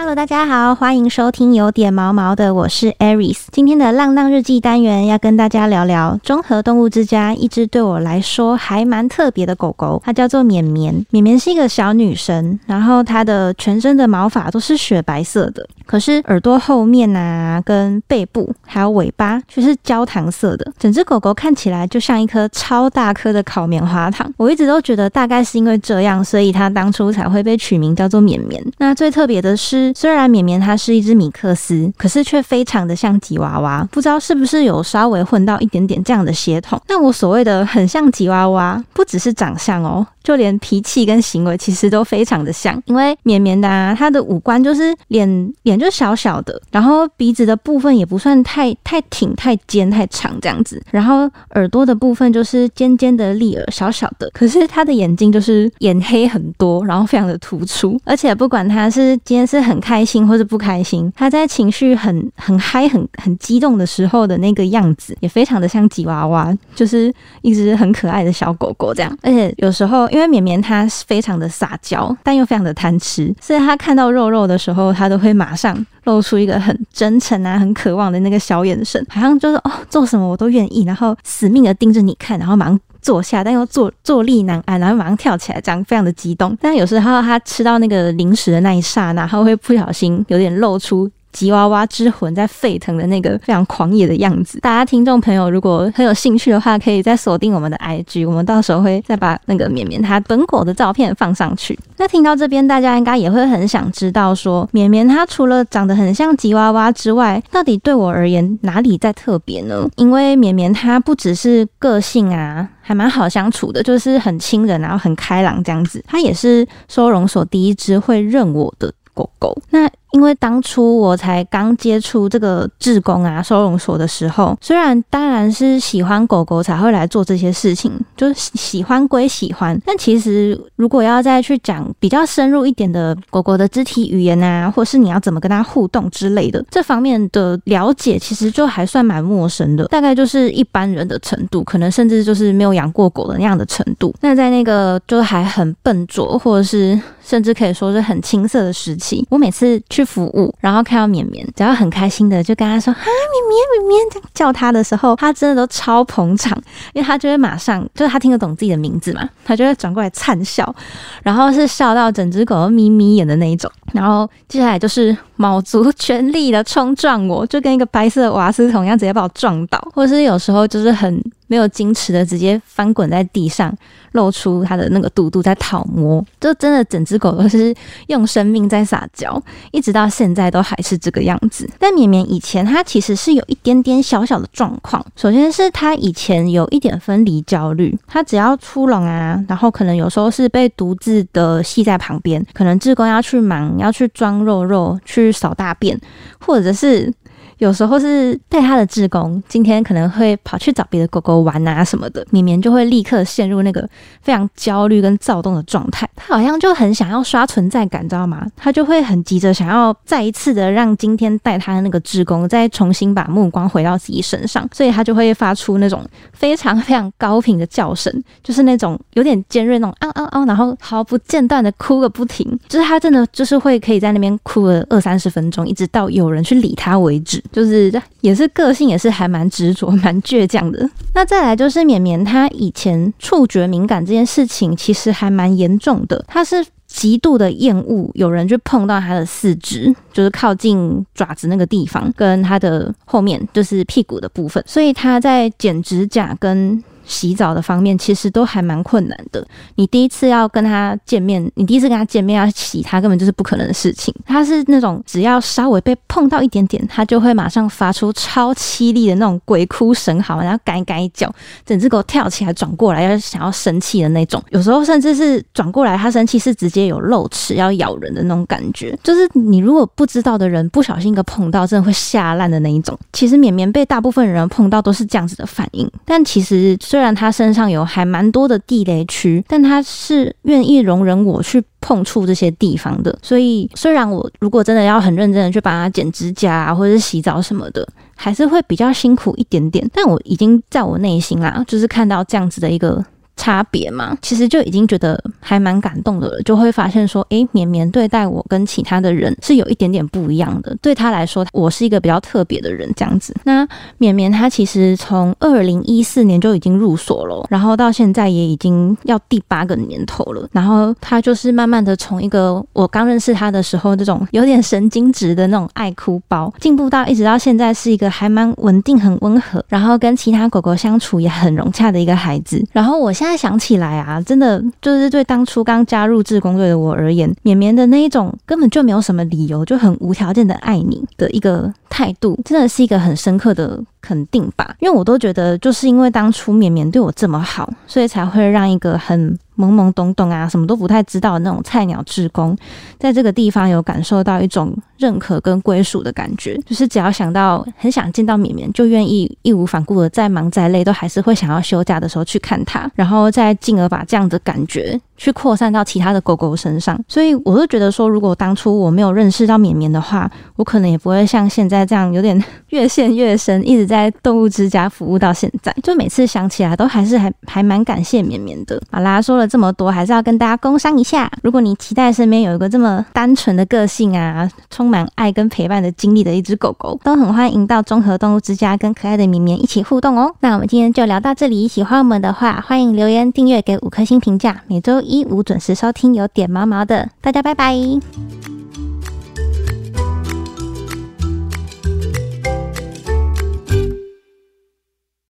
Hello，大家好，欢迎收听有点毛毛的，我是 Aris。今天的浪浪日记单元要跟大家聊聊综合动物之家一只对我来说还蛮特别的狗狗，它叫做绵绵。绵绵是一个小女生，然后它的全身的毛发都是雪白色的，可是耳朵后面啊、跟背部还有尾巴却是焦糖色的。整只狗狗看起来就像一颗超大颗的烤棉花糖。我一直都觉得大概是因为这样，所以它当初才会被取名叫做绵绵。那最特别的是。虽然绵绵它是一只米克斯，可是却非常的像吉娃娃，不知道是不是有稍微混到一点点这样的血统。那我所谓的很像吉娃娃，不只是长相哦。就连脾气跟行为其实都非常的像，因为绵绵的啊，它的五官就是脸脸就小小的，然后鼻子的部分也不算太太挺、太尖、太长这样子，然后耳朵的部分就是尖尖的立耳，小小的，可是它的眼睛就是眼黑很多，然后非常的突出，而且不管它是今天是很开心或是不开心，它在情绪很很嗨、很很激动的时候的那个样子，也非常的像吉娃娃，就是一只很可爱的小狗狗这样，而且有时候。因为绵绵它非常的撒娇，但又非常的贪吃，所以它看到肉肉的时候，它都会马上露出一个很真诚啊、很渴望的那个小眼神，好像就是哦，做什么我都愿意，然后死命的盯着你看，然后马上坐下，但又坐坐立难安，然后马上跳起来，这样非常的激动。但有时候它吃到那个零食的那一刹那，它会不小心有点露出。吉娃娃之魂在沸腾的那个非常狂野的样子，大家听众朋友如果很有兴趣的话，可以再锁定我们的 IG，我们到时候会再把那个绵绵它本狗的照片放上去。那听到这边，大家应该也会很想知道，说绵绵它除了长得很像吉娃娃之外，到底对我而言哪里在特别呢？因为绵绵它不只是个性啊，还蛮好相处的，就是很亲人，然后很开朗这样子。它也是收容所第一只会认我的狗狗。那因为当初我才刚接触这个志工啊收容所的时候，虽然当然是喜欢狗狗才会来做这些事情，就是喜欢归喜欢，但其实如果要再去讲比较深入一点的狗狗的肢体语言啊，或是你要怎么跟它互动之类的，这方面的了解其实就还算蛮陌生的，大概就是一般人的程度，可能甚至就是没有养过狗的那样的程度。那在那个就还很笨拙，或者是甚至可以说是很青涩的时期，我每次去。去服务，然后看到绵绵，只要很开心的就跟他说：“啊，绵绵，绵绵！”叫他的时候，他真的都超捧场，因为他就会马上，就是他听得懂自己的名字嘛，他就会转过来灿笑，然后是笑到整只狗都眯眯眼的那一种。然后接下来就是卯足全力的冲撞我，就跟一个白色的瓦斯桶一样，直接把我撞倒，或者是有时候就是很。没有矜持的，直接翻滚在地上，露出它的那个肚肚在讨摸，就真的整只狗都是用生命在撒娇，一直到现在都还是这个样子。但绵绵以前它其实是有一点点小小的状况，首先是它以前有一点分离焦虑，它只要出笼啊，然后可能有时候是被独自的系在旁边，可能志工要去忙，要去装肉肉，去扫大便，或者是。有时候是带他的志工，今天可能会跑去找别的狗狗玩啊什么的，绵绵就会立刻陷入那个非常焦虑跟躁动的状态。他好像就很想要刷存在感，知道吗？他就会很急着想要再一次的让今天带他的那个志工再重新把目光回到自己身上，所以他就会发出那种非常非常高频的叫声，就是那种有点尖锐那种嗷嗷嗷，然后毫不间断的哭个不停，就是他真的就是会可以在那边哭了二三十分钟，一直到有人去理他为止。就是也是个性也是还蛮执着蛮倔强的。那再来就是绵绵，他以前触觉敏感这件事情其实还蛮严重的，他是极度的厌恶有人去碰到他的四肢，就是靠近爪子那个地方，跟他的后面就是屁股的部分，所以他在剪指甲跟。洗澡的方面其实都还蛮困难的。你第一次要跟他见面，你第一次跟他见面要洗他，根本就是不可能的事情。他是那种只要稍微被碰到一点点，他就会马上发出超凄厉的那种鬼哭神嚎，然后改改脚，整只狗跳起来转过来要想要生气的那种。有时候甚至是转过来，他生气是直接有露齿要咬人的那种感觉。就是你如果不知道的人不小心一个碰到，真的会吓烂的那一种。其实绵绵被大部分人碰到都是这样子的反应，但其实虽虽然他身上有还蛮多的地雷区，但他是愿意容忍我去碰触这些地方的。所以，虽然我如果真的要很认真的去帮他剪指甲啊，或者是洗澡什么的，还是会比较辛苦一点点。但我已经在我内心啦，就是看到这样子的一个。差别嘛，其实就已经觉得还蛮感动的，就会发现说，诶，绵绵对待我跟其他的人是有一点点不一样的。对他来说，我是一个比较特别的人，这样子。那绵绵他其实从二零一四年就已经入所了，然后到现在也已经要第八个年头了。然后他就是慢慢的从一个我刚认识他的时候这种有点神经质的那种爱哭包，进步到一直到现在是一个还蛮稳定、很温和，然后跟其他狗狗相处也很融洽的一个孩子。然后我现在想起来啊，真的就是对当初刚加入志工队的我而言，绵绵的那一种根本就没有什么理由，就很无条件的爱你的一个态度，真的是一个很深刻的肯定吧。因为我都觉得，就是因为当初绵绵对我这么好，所以才会让一个很。懵懵懂懂啊，什么都不太知道的那种菜鸟志工，在这个地方有感受到一种认可跟归属的感觉。就是只要想到很想见到绵绵，就愿意义无反顾的再忙再累，都还是会想要休假的时候去看他，然后再进而把这样的感觉去扩散到其他的狗狗身上。所以我就觉得说，如果当初我没有认识到绵绵的话，我可能也不会像现在这样有点越陷越深，一直在动物之家服务到现在。就每次想起来，都还是还还蛮感谢绵绵的。好啦，说了。这么多，还是要跟大家工商一下。如果你期待身边有一个这么单纯的个性啊，充满爱跟陪伴的经历的一只狗狗，都很欢迎到综合动物之家跟可爱的绵绵一起互动哦。那我们今天就聊到这里，喜欢我们的话，欢迎留言、订阅、给五颗星评价。每周一五准时收听，有点毛毛的，大家拜拜。